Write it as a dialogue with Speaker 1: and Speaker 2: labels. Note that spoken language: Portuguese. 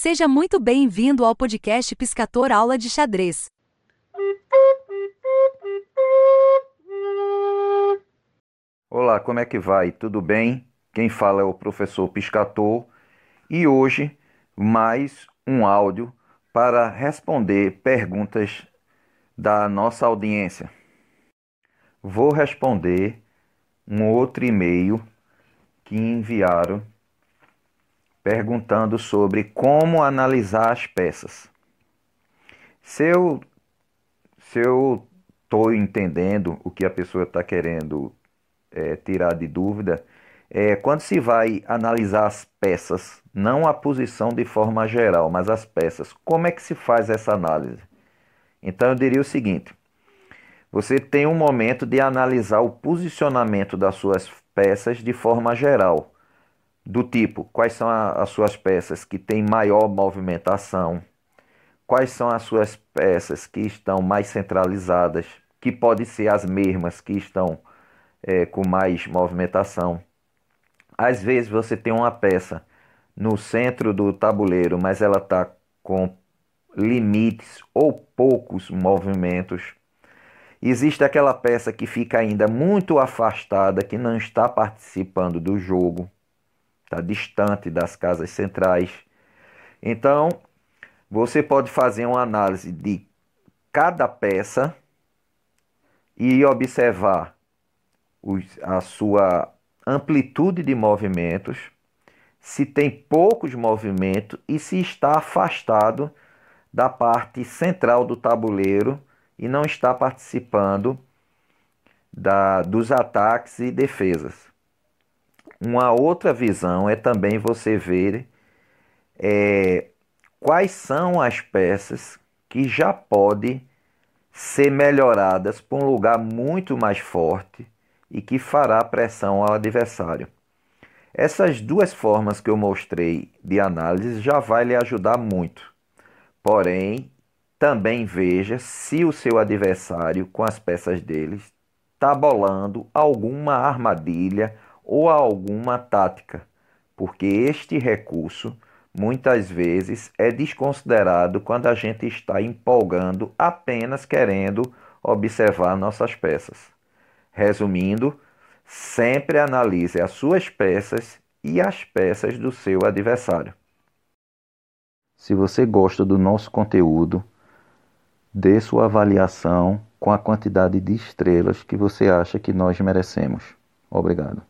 Speaker 1: Seja muito bem-vindo ao podcast Piscator Aula de Xadrez.
Speaker 2: Olá, como é que vai? Tudo bem? Quem fala é o professor Piscator e hoje mais um áudio para responder perguntas da nossa audiência. Vou responder um outro e-mail que enviaram perguntando sobre como analisar as peças. Se eu se eu estou entendendo o que a pessoa está querendo é, tirar de dúvida, é quando se vai analisar as peças, não a posição de forma geral, mas as peças. Como é que se faz essa análise? Então eu diria o seguinte: você tem um momento de analisar o posicionamento das suas peças de forma geral do tipo quais são a, as suas peças que têm maior movimentação, quais são as suas peças que estão mais centralizadas, que podem ser as mesmas que estão é, com mais movimentação. Às vezes você tem uma peça no centro do tabuleiro, mas ela está com limites ou poucos movimentos. Existe aquela peça que fica ainda muito afastada, que não está participando do jogo está distante das casas centrais. Então, você pode fazer uma análise de cada peça e observar os, a sua amplitude de movimentos, se tem poucos movimentos e se está afastado da parte central do tabuleiro e não está participando da, dos ataques e defesas. Uma outra visão é também você ver é, quais são as peças que já podem ser melhoradas para um lugar muito mais forte e que fará pressão ao adversário. Essas duas formas que eu mostrei de análise já vai lhe ajudar muito. Porém, também veja se o seu adversário, com as peças dele, está bolando alguma armadilha ou a alguma tática, porque este recurso muitas vezes é desconsiderado quando a gente está empolgando apenas querendo observar nossas peças. Resumindo, sempre analise as suas peças e as peças do seu adversário. Se você gosta do nosso conteúdo, dê sua avaliação com a quantidade de estrelas que você acha que nós merecemos. Obrigado.